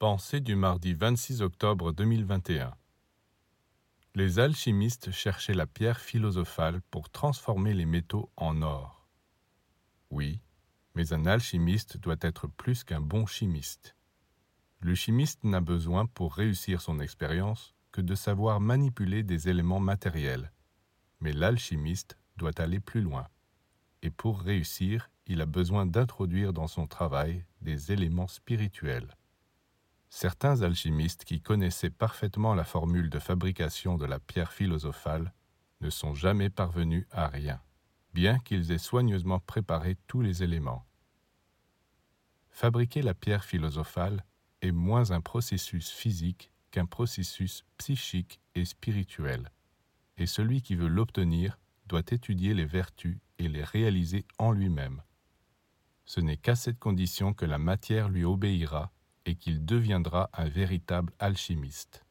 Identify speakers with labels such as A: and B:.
A: Pensée du mardi 26 octobre 2021 Les alchimistes cherchaient la pierre philosophale pour transformer les métaux en or. Oui, mais un alchimiste doit être plus qu'un bon chimiste. Le chimiste n'a besoin pour réussir son expérience que de savoir manipuler des éléments matériels. Mais l'alchimiste doit aller plus loin. Et pour réussir, il a besoin d'introduire dans son travail des éléments spirituels. Certains alchimistes qui connaissaient parfaitement la formule de fabrication de la pierre philosophale ne sont jamais parvenus à rien, bien qu'ils aient soigneusement préparé tous les éléments. Fabriquer la pierre philosophale est moins un processus physique qu'un processus psychique et spirituel, et celui qui veut l'obtenir doit étudier les vertus et les réaliser en lui-même. Ce n'est qu'à cette condition que la matière lui obéira et qu'il deviendra un véritable alchimiste.